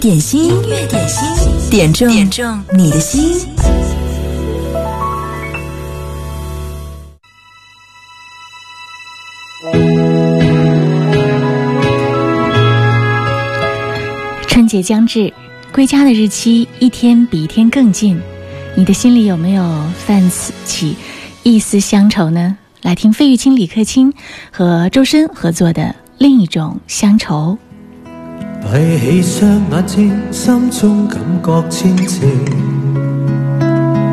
点心，音乐点心，点中点中你的心。春节将至，归家的日期一天比一天更近，你的心里有没有泛起一丝乡愁呢？来听费玉清、李克勤和周深合作的《另一种乡愁》。闭起双眼睛，心中感覺清靜；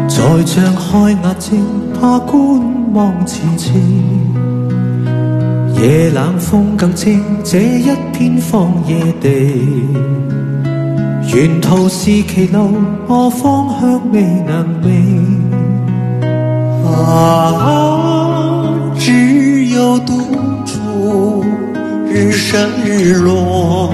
再張開眼睛，怕觀望前程。夜冷風更清，這一片荒野地，沿途是歧路，我方向未能明。啊，只有獨處，日升日落，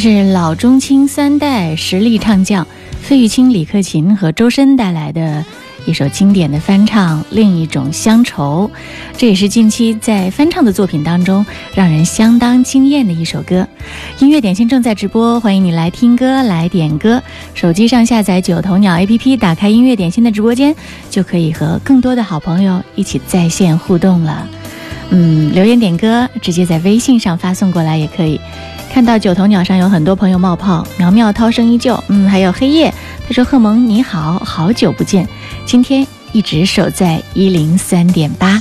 是老中青三代实力唱将费玉清、李克勤和周深带来的一首经典的翻唱《另一种乡愁》，这也是近期在翻唱的作品当中让人相当惊艳的一首歌。音乐点心正在直播，欢迎你来听歌来点歌。手机上下载九头鸟 APP，打开音乐点心的直播间，就可以和更多的好朋友一起在线互动了。嗯，留言点歌直接在微信上发送过来也可以。看到九头鸟上有很多朋友冒泡，苗苗涛声依旧，嗯，还有黑夜，他说贺萌你好，好久不见，今天一直守在一零三点八。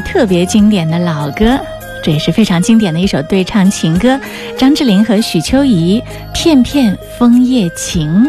特别经典的老歌，这也是非常经典的一首对唱情歌。张智霖和许秋怡，《片片枫叶情》。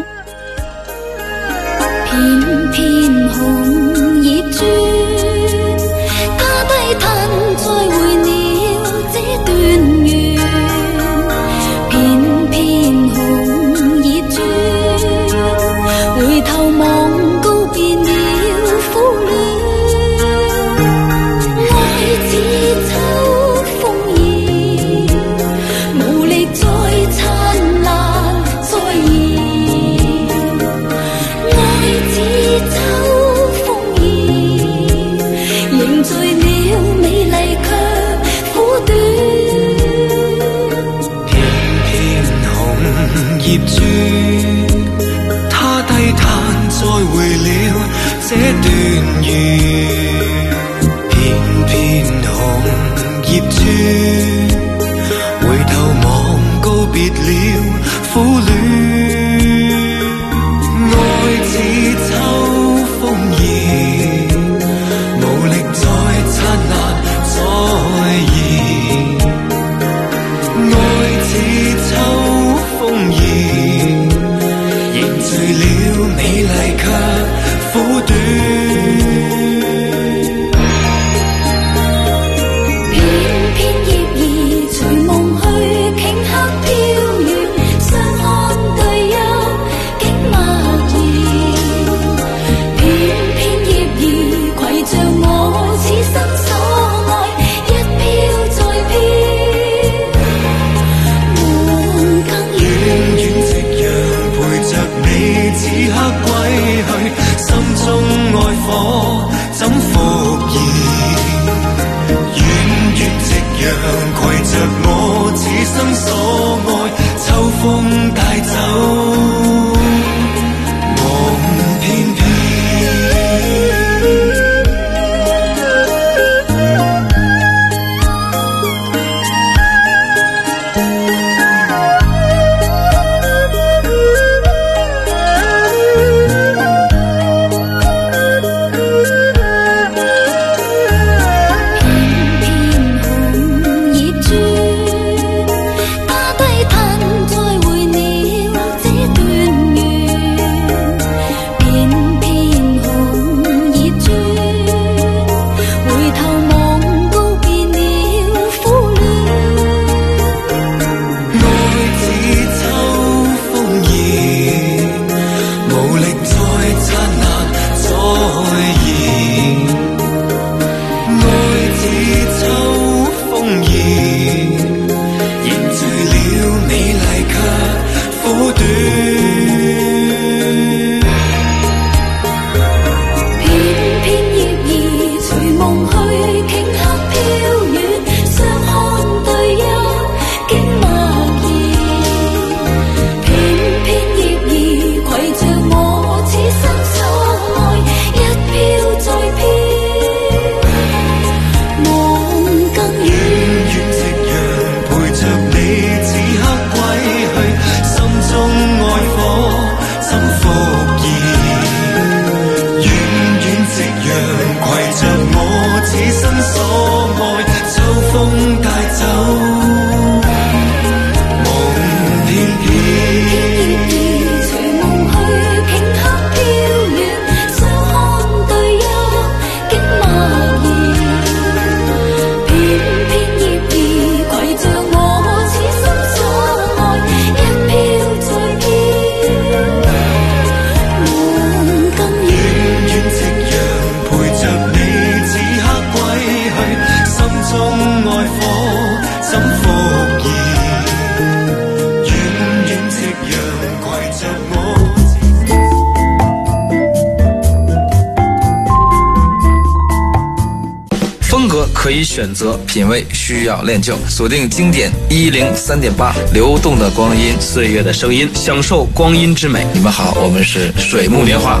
品味需要练就。锁定经典一零三点八，流动的光阴，岁月的声音，享受光阴之美。你们好，我们是水木年华。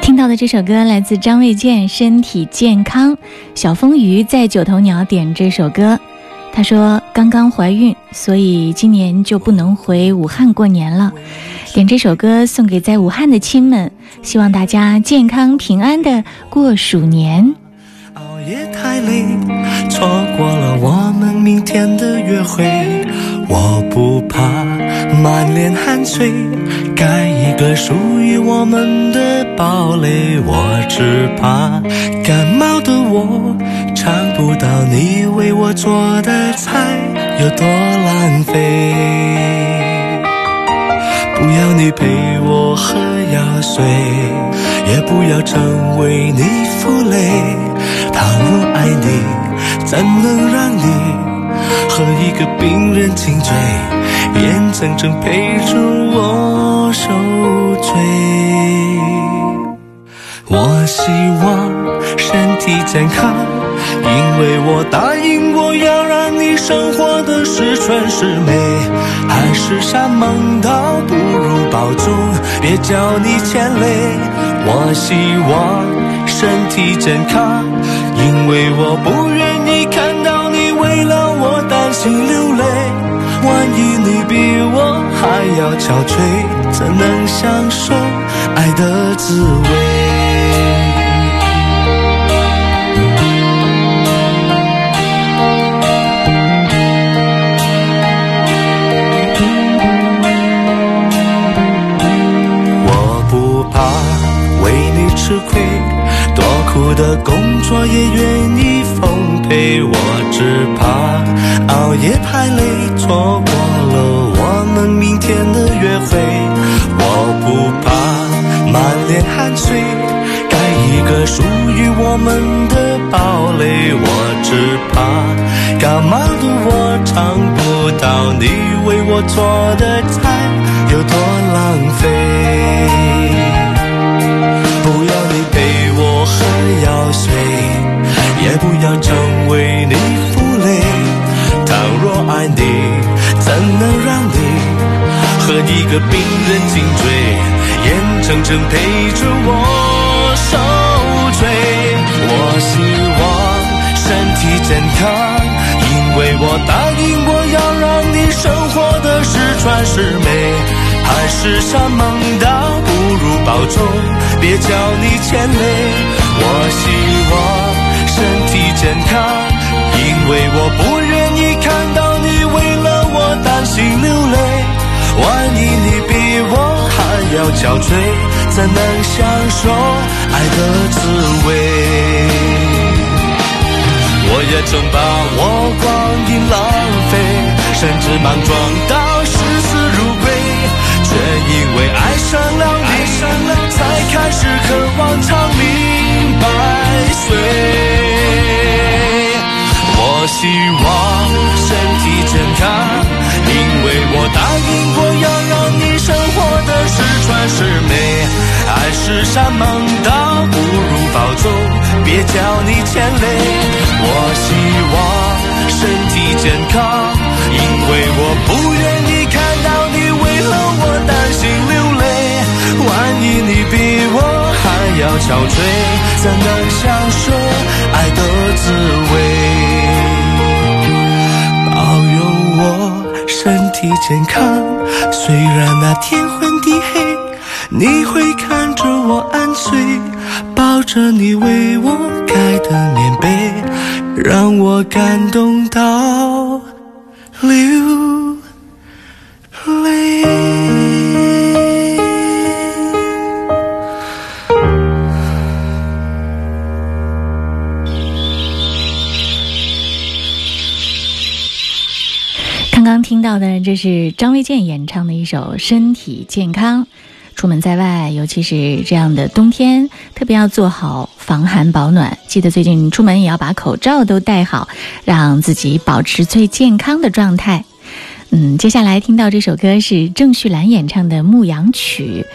听到的这首歌来自张卫健，《身体健康》。小风鱼在九头鸟点这首歌，她说刚刚怀孕，所以今年就不能回武汉过年了。点这首歌送给在武汉的亲们，希望大家健康平安的过鼠年。熬夜太累，错过了我们明天的约会。我不怕满脸汗水，盖一个属于我们的堡垒。我只怕感冒的我尝不到你为我做的菜有多浪费。不要你陪我喝药水，也不要成为你负累。倘若爱你，怎能让你和一个病人亲嘴，眼睁睁陪着我受罪？我希望身体健康，因为我答应过要让你生活的十全十美。海誓山盟倒不如保重，别叫你牵累。我希望身体健康，因为我不愿。心流泪。万一你比我还要憔悴，怎能享受爱的滋味？我不怕为你吃亏，多苦的工作也愿意奉陪。我只怕熬夜太累，错过了我们明天的约会。我不怕满脸汗水，盖一个属于我们的堡垒。我只怕感冒的我尝不到你为我做的菜有多浪费。不要你陪我喝药水，也不要成为你负累。倘若爱你，怎能让你和一个病人颈椎，眼睁睁陪着我受罪？我希望身体健康，因为我答应过要让你生活的十全十美。海誓山盟倒不如保重，别叫你牵累。我希望健康，因为我不愿意看到你为了我担心流泪。万一你比我还要憔悴，怎能享受爱的滋味？我也曾把我光阴浪费，甚至莽撞到视死如归。却因为爱上了你，才开始渴望长命百岁。希望身体健康，因为我答应过要让你生活的十全十美。爱是山盟，倒不如保重，别叫你牵累。我希望身体健康，因为我不愿意看到你为了我担心流泪。万一你比我还要憔悴，怎能享受爱的滋味？健康，虽然那天昏地黑。你会看着我安睡，抱着你为我盖的棉被，让我感动到刚刚听到的，这是张卫健演唱的一首《身体健康》。出门在外，尤其是这样的冬天，特别要做好防寒保暖。记得最近出门也要把口罩都戴好，让自己保持最健康的状态。嗯，接下来听到这首歌是郑绪岚演唱的《牧羊曲》。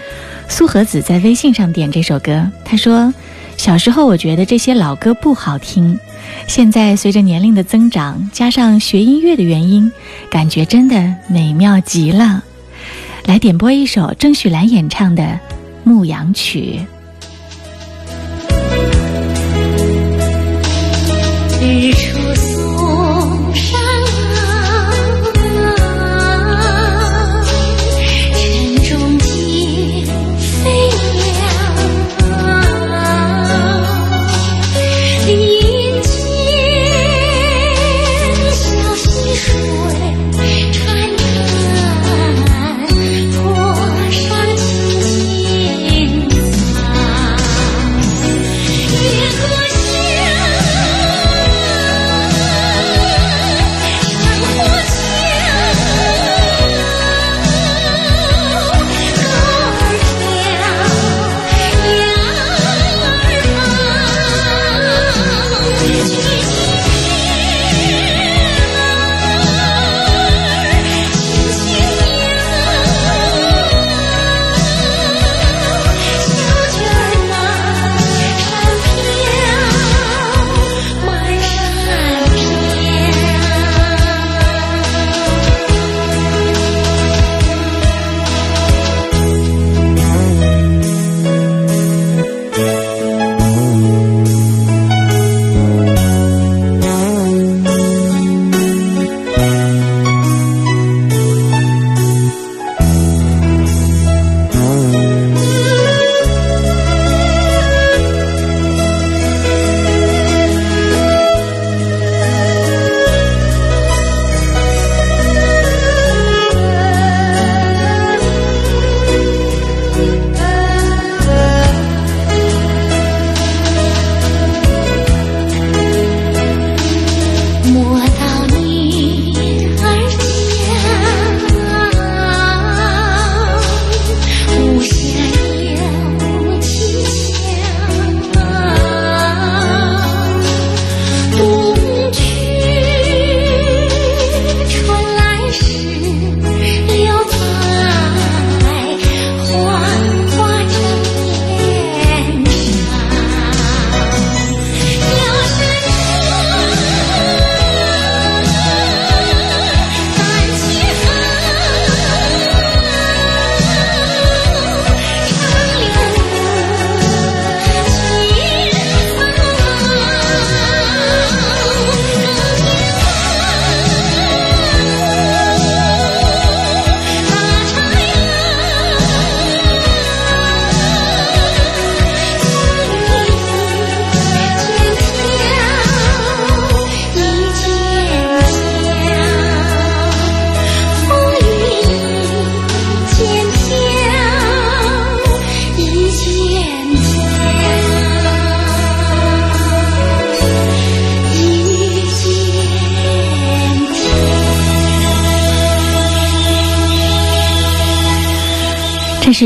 苏和子在微信上点这首歌，他说：“小时候我觉得这些老歌不好听，现在随着年龄的增长，加上学音乐的原因，感觉真的美妙极了。”来点播一首郑绪岚演唱的《牧羊曲》。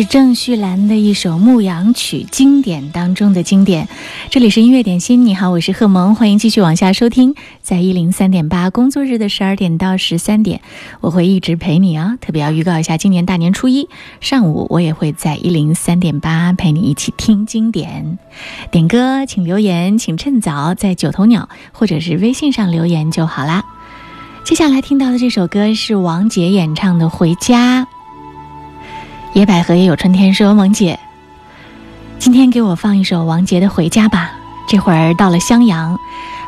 是郑绪岚的一首牧羊曲，经典当中的经典。这里是音乐点心，你好，我是贺萌，欢迎继续往下收听，在一零三点八工作日的十二点到十三点，我会一直陪你啊。特别要预告一下，今年大年初一上午，我也会在一零三点八陪你一起听经典。点歌请留言，请趁早在九头鸟或者是微信上留言就好啦。接下来听到的这首歌是王杰演唱的《回家》。野百合也有春天说：“萌姐，今天给我放一首王杰的《回家》吧。这会儿到了襄阳，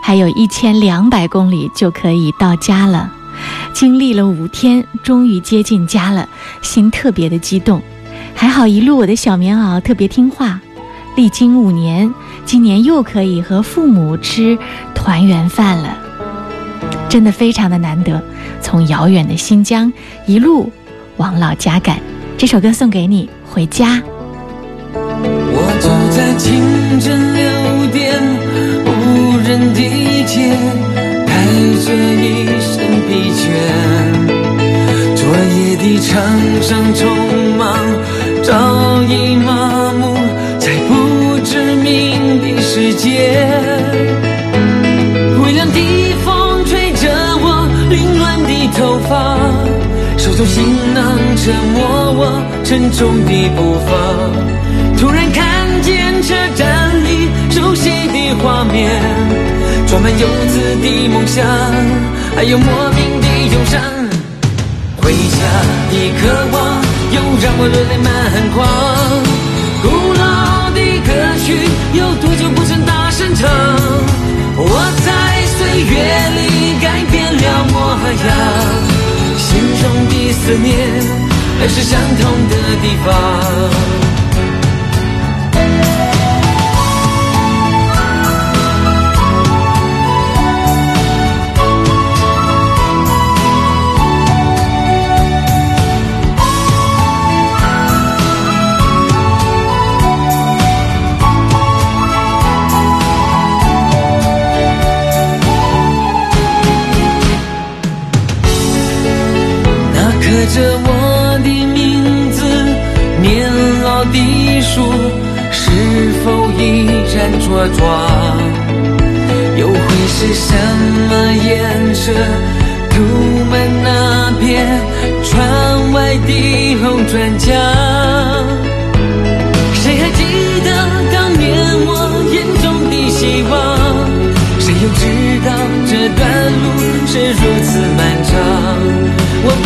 还有一千两百公里就可以到家了。经历了五天，终于接近家了，心特别的激动。还好一路我的小棉袄特别听话。历经五年，今年又可以和父母吃团圆饭了，真的非常的难得。从遥远的新疆一路往老家赶。”这首歌送给你，回家。我走在清晨六点无人的街，带着一身疲倦。昨夜的场上匆忙，早已麻木在不知名的世界。行囊沉默我沉重的步伐，突然看见车站里熟悉的画面，装满游子的梦想，还有莫名的忧伤。回家的渴望又让我热泪满眶，古老的歌曲有多久不曾大声唱？我在岁月里改变了模样。心中的思念，还是相同的地方。然茁壮？又会是什么颜色涂满那片窗外的红砖墙？谁还记得当年我眼中的希望？谁又知道这段路是如此漫长？我不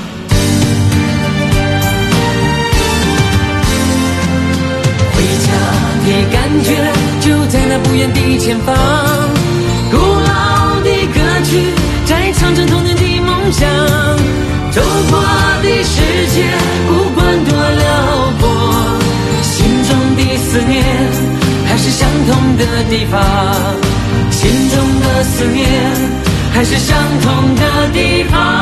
感觉就在那不远的前方，古老的歌曲在唱着童年的梦想，走过的世界不管多辽阔，心中的思念还是相同的地方，心中的思念还是相同的地方。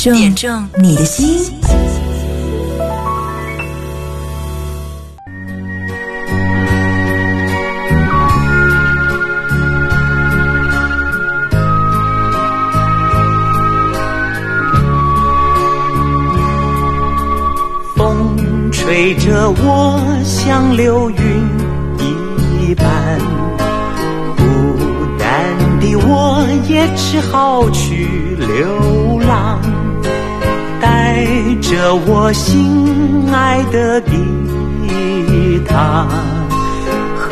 见证你的心。风吹着我像流云一般，孤单的我也只好去流浪。带着我心爱的吉他和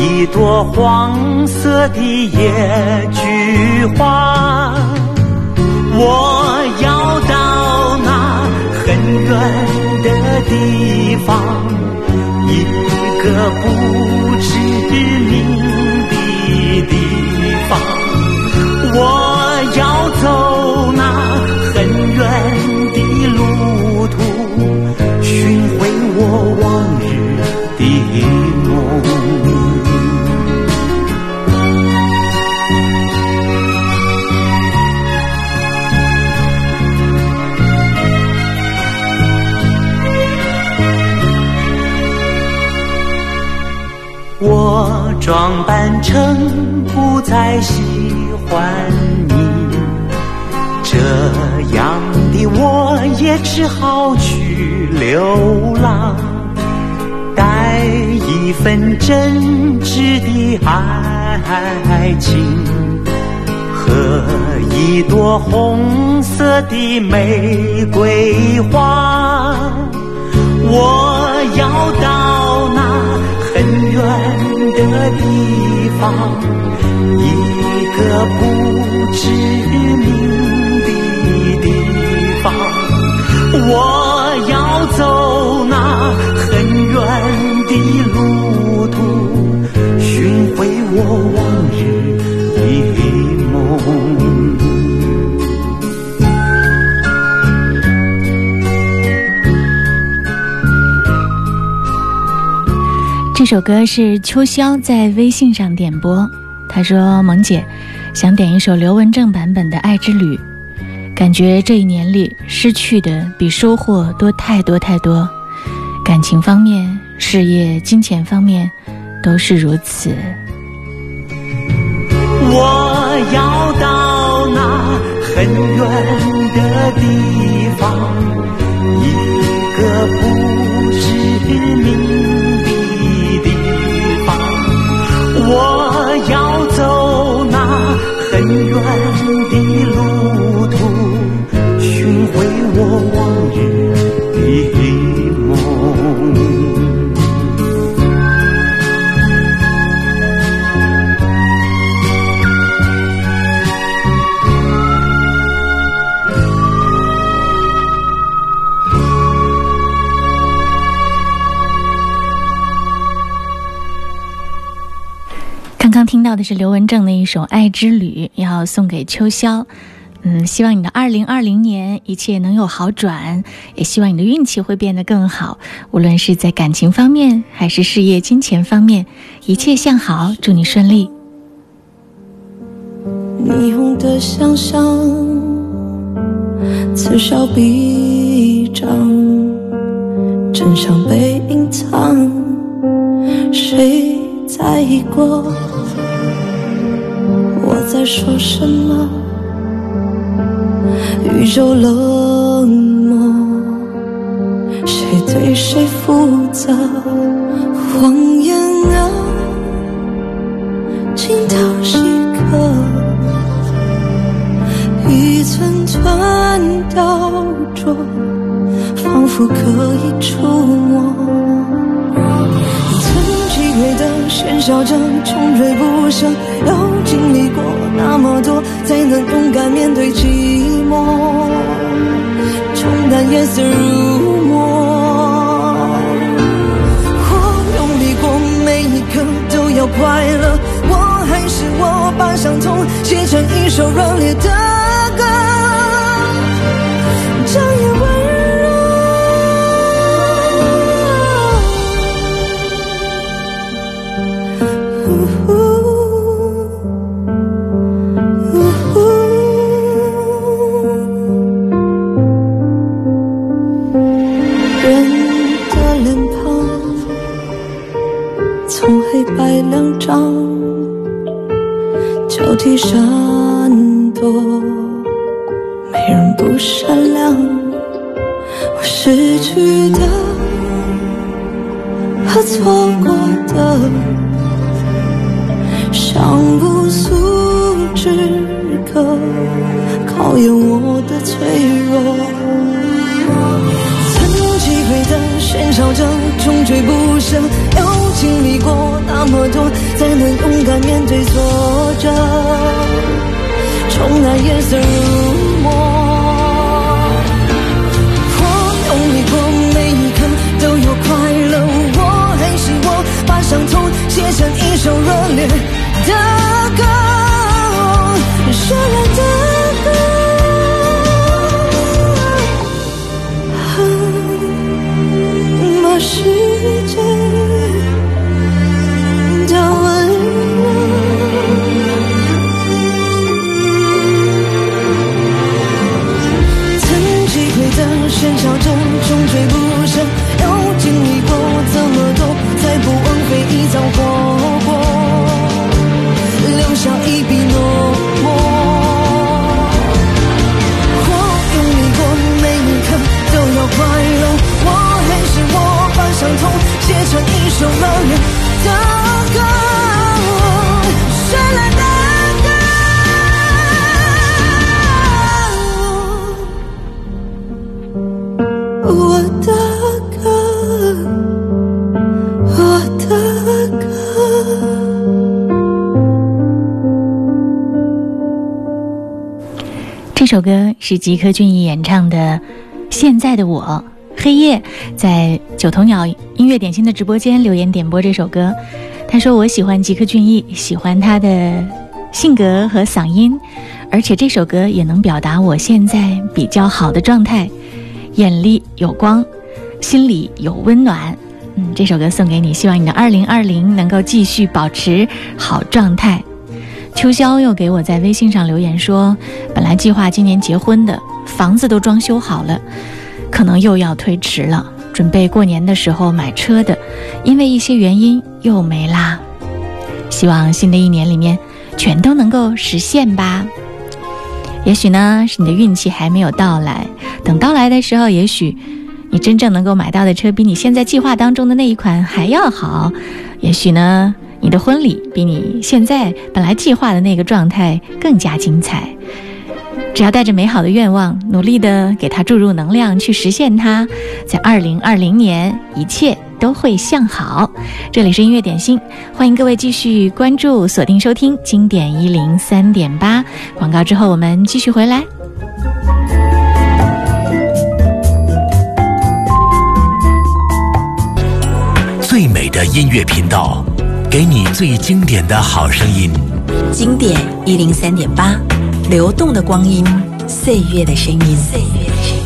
一朵黄色的野菊花，我要到那很远。的地方，一个不知名的地方，我要走那寻回我往日的梦。我装扮成不再喜欢你，这样的我也只好去流浪，带一份真挚的爱情和一朵红色的玫瑰花，我要到那。很远的地方，一个不知名的地方，我很远的路途，寻回我往日的梦。这首歌是秋潇在微信上点播，他说：“萌姐，想点一首刘文正版本的《爱之旅》，感觉这一年里失去的比收获多太多太多，感情方面、事业、金钱方面都是如此。”我要到那很远的地方，一个不知名的地方。我要走那很远的路途，寻回我往日的刚刚听到的是刘文正的一首《爱之旅》，要送给秋霄。嗯，希望你的二零二零年一切能有好转，也希望你的运气会变得更好，无论是在感情方面还是事业、金钱方面，一切向好，祝你顺利。霓虹的想象，此消彼长，真相被隐藏，谁在意过？我在说什么？宇宙冷漠，谁对谁负责？谎言啊，经头细刻，一寸寸雕琢，仿佛可以触摸。的喧嚣着，穷追不舍，要经历过那么多，才能勇敢面对寂寞，冲淡夜色如墨。我用力过，每一刻都要快乐。我还是我，把伤痛写成一首热烈的歌是吉克隽逸演唱的《现在的我》。黑夜在九头鸟音乐点心的直播间留言点播这首歌，他说：“我喜欢吉克隽逸，喜欢他的性格和嗓音，而且这首歌也能表达我现在比较好的状态，眼里有光，心里有温暖。”嗯，这首歌送给你，希望你的二零二零能够继续保持好状态。秋潇又给我在微信上留言说，本来计划今年结婚的，房子都装修好了，可能又要推迟了。准备过年的时候买车的，因为一些原因又没啦。希望新的一年里面全都能够实现吧。也许呢，是你的运气还没有到来，等到来的时候，也许你真正能够买到的车比你现在计划当中的那一款还要好。也许呢。你的婚礼比你现在本来计划的那个状态更加精彩。只要带着美好的愿望，努力的给它注入能量，去实现它，在二零二零年一切都会向好。这里是音乐点心，欢迎各位继续关注、锁定收听经典一零三点八。广告之后，我们继续回来。最美的音乐频道。给你最经典的好声音，经典一零三点八，流动的光阴，岁月的声音。岁月的声音。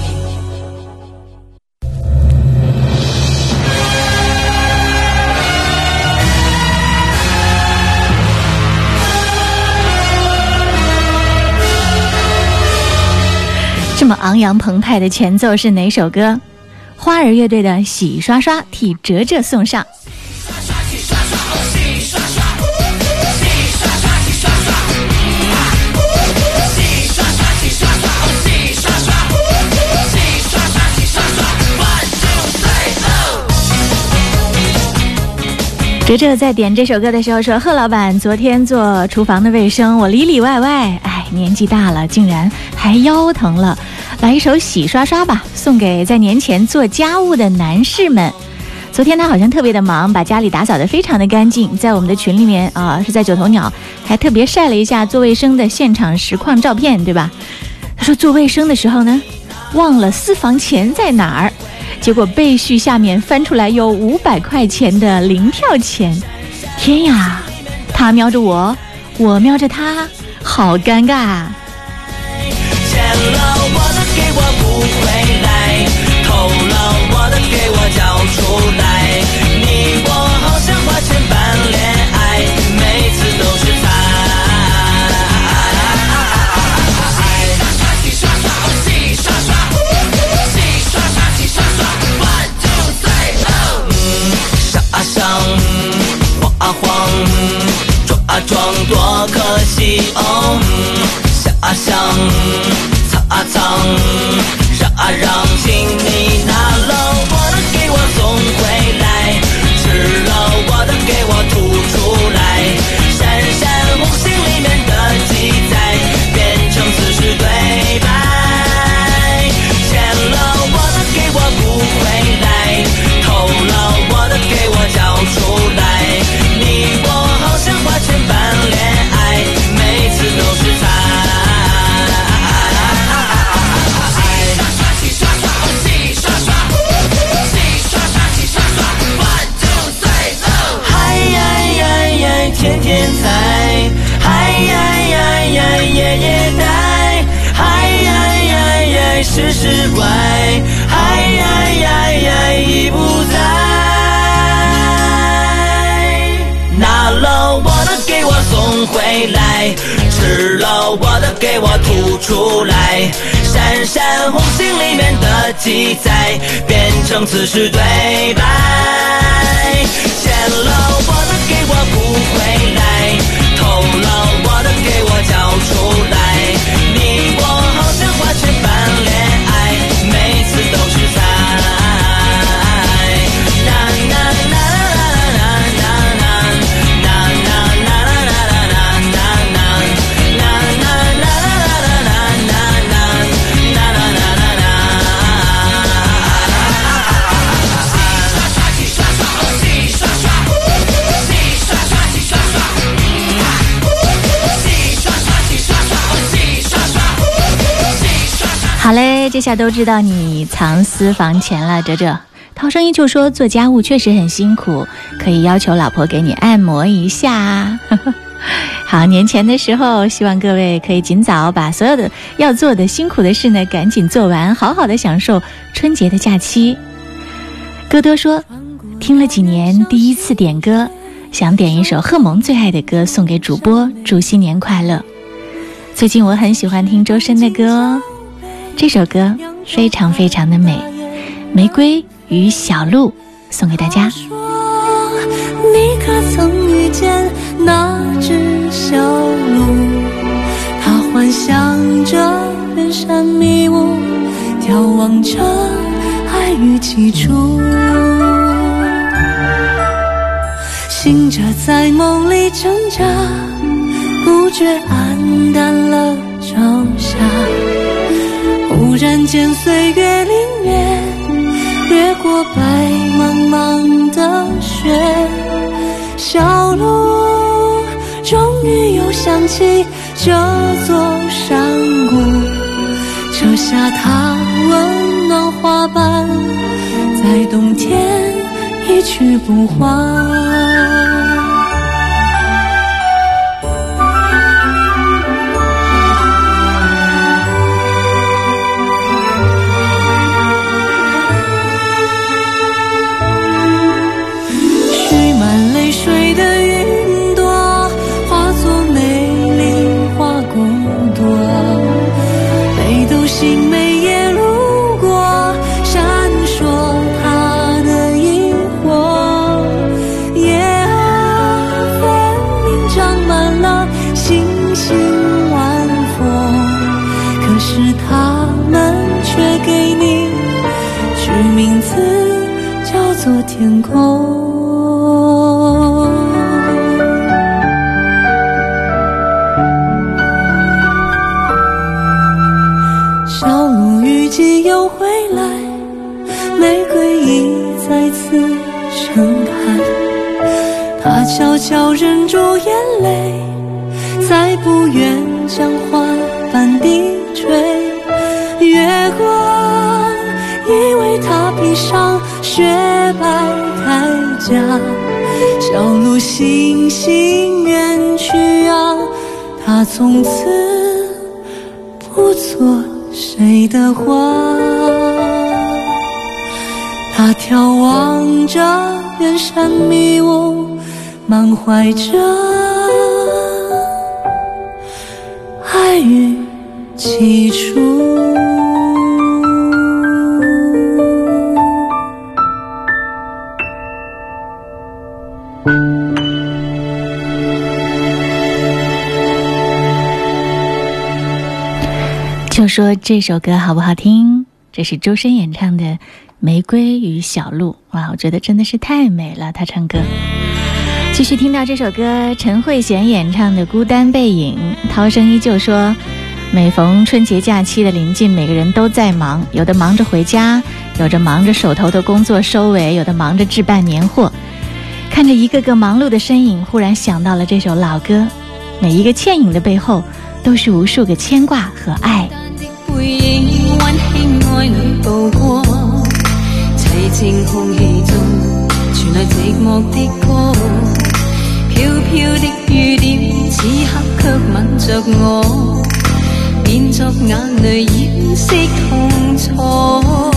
这么昂扬澎湃的前奏是哪首歌？花儿乐队的《洗刷刷》替哲哲送上。哲哲在点这首歌的时候说：“贺老板昨天做厨房的卫生，我里里外外，哎，年纪大了，竟然还腰疼了。来一首洗刷刷吧，送给在年前做家务的男士们。昨天他好像特别的忙，把家里打扫得非常的干净，在我们的群里面啊，是在九头鸟，还特别晒了一下做卫生的现场实况照片，对吧？他说做卫生的时候呢，忘了私房钱在哪儿。”结果被絮下面翻出来有五百块钱的零票钱，天呀！他瞄着我，我瞄着他，好尴尬啊！出来。你我好像花钱办恋爱，每次都是猜。洗刷刷，洗刷刷，洗刷刷，洗刷刷，one two three oh。傻啊想，晃啊晃，撞啊撞，多可惜哦。想啊想，藏啊藏，让啊让，请你拿了我我总会来，吃了我的给我吐出。回来，吃了我的给我吐出来，闪闪红星里面的记载变成此时对白。欠了我的给我补回来，偷了我的给我交出来，这下都知道你藏私房钱了，哲哲。涛声依旧说做家务确实很辛苦，可以要求老婆给你按摩一下。好，年前的时候，希望各位可以尽早把所有的要做的辛苦的事呢，赶紧做完，好好的享受春节的假期。歌多说，听了几年，第一次点歌，想点一首贺萌最爱的歌送给主播，祝新年快乐。最近我很喜欢听周深的歌，这首歌非常非常的美，《玫瑰与小鹿》送给大家。你可曾遇见那只小鹿？它幻想着远山迷雾，眺望着爱与起初。醒着在梦里挣扎，不觉黯淡了朝霞。忽然间岁月凛冽。掠过白茫茫的雪，小路终于又想起这座山谷，扯下它温暖花瓣，在冬天一去不还。天空。小鹿雨季又回来，玫瑰已再次盛开。它悄悄忍住眼泪，星星远去啊，它从此不做谁的花。它眺望着远山迷雾，满怀着爱与起说这首歌好不好听？这是周深演唱的《玫瑰与小鹿》哇，我觉得真的是太美了，他唱歌。继续听到这首歌，陈慧娴演唱的《孤单背影》，涛声依旧说，每逢春节假期的临近，每个人都在忙，有的忙着回家，有着忙着手头的工作收尾，有的忙着置办年货。看着一个个忙碌的身影，忽然想到了这首老歌，每一个倩影的背后，都是无数个牵挂和爱。轻爱里曝光凄清空气中传来寂寞的歌。飘飘的雨点此刻却吻着我变作眼泪掩饰痛楚。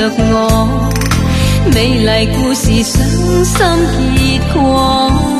着我，美丽故事伤心结果。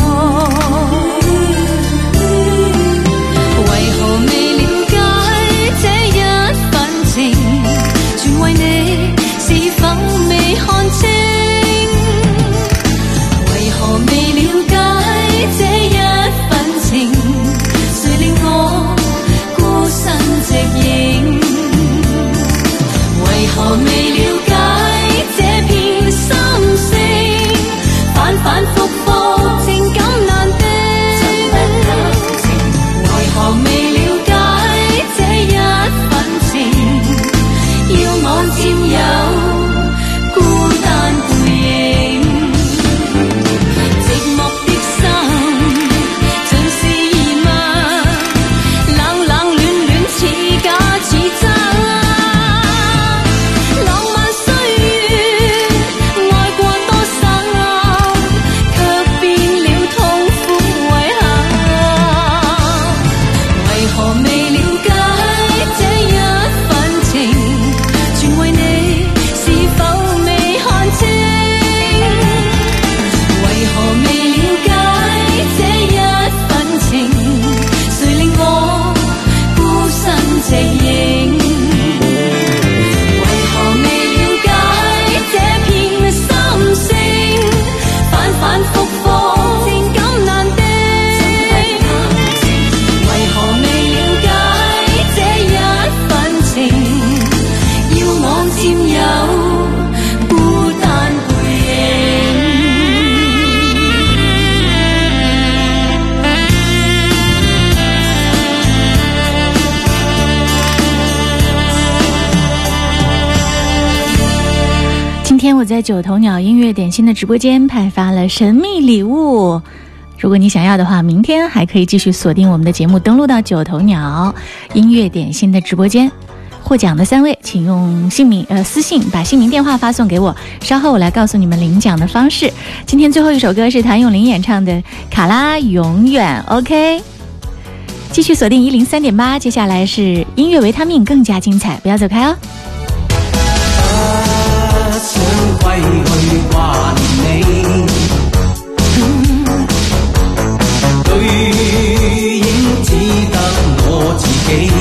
九头鸟音乐点心的直播间派发了神秘礼物，如果你想要的话，明天还可以继续锁定我们的节目，登录到九头鸟音乐点心的直播间。获奖的三位，请用姓名呃私信把姓名电话发送给我，稍后我来告诉你们领奖的方式。今天最后一首歌是谭咏麟演唱的《卡拉永远》，OK。继续锁定一零三点八，接下来是音乐维他命，更加精彩，不要走开哦。不想归去挂念你，对影只得我自己。